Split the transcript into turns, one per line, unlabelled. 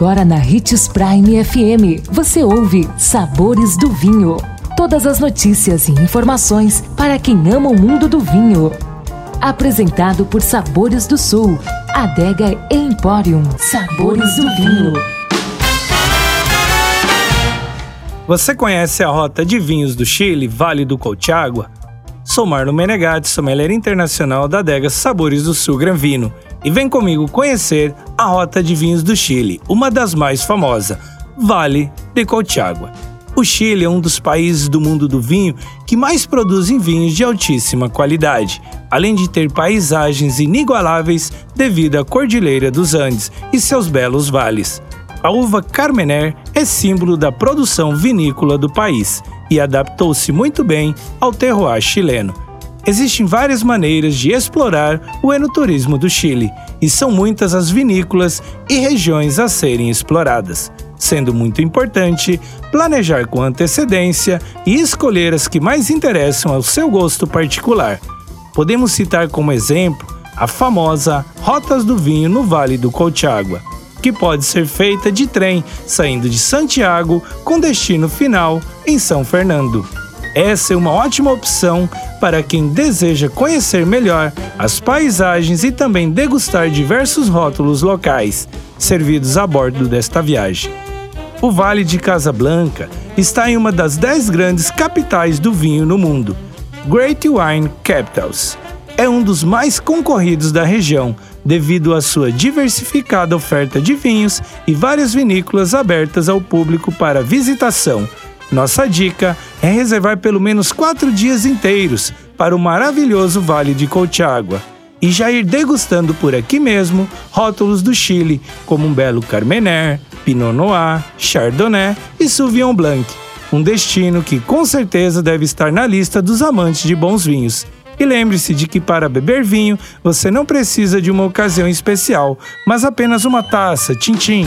Agora na Ritz Prime FM, você ouve Sabores do Vinho. Todas as notícias e informações para quem ama o mundo do vinho. Apresentado por Sabores do Sul, Adega Emporium. Sabores do Vinho.
Você conhece a rota de vinhos do Chile, Vale do Colchagua? Sou Marlon Menegatti, sommelier internacional da adega Sabores do Sul Gran Vino e vem comigo conhecer a Rota de Vinhos do Chile, uma das mais famosas, Vale de Colchagua. O Chile é um dos países do mundo do vinho que mais produzem vinhos de altíssima qualidade, além de ter paisagens inigualáveis devido à Cordilheira dos Andes e seus belos vales. A uva Carmener é símbolo da produção vinícola do país e adaptou-se muito bem ao terroir chileno Existem várias maneiras de explorar o enoturismo do Chile, e são muitas as vinícolas e regiões a serem exploradas, sendo muito importante planejar com antecedência e escolher as que mais interessam ao seu gosto particular. Podemos citar como exemplo a famosa Rotas do Vinho no Vale do Colchagua, que pode ser feita de trem saindo de Santiago com destino final em São Fernando. Essa é uma ótima opção para quem deseja conhecer melhor as paisagens e também degustar diversos rótulos locais servidos a bordo desta viagem. O Vale de Casablanca está em uma das dez grandes capitais do vinho no mundo, Great Wine Capitals. É um dos mais concorridos da região devido à sua diversificada oferta de vinhos e várias vinícolas abertas ao público para visitação nossa dica é reservar pelo menos quatro dias inteiros para o maravilhoso Vale de Colchagua e já ir degustando por aqui mesmo rótulos do Chile, como um belo Carmener, Pinot Noir, Chardonnay e Sauvignon Blanc. Um destino que com certeza deve estar na lista dos amantes de bons vinhos. E lembre-se de que para beber vinho você não precisa de uma ocasião especial, mas apenas uma taça, tchim-tchim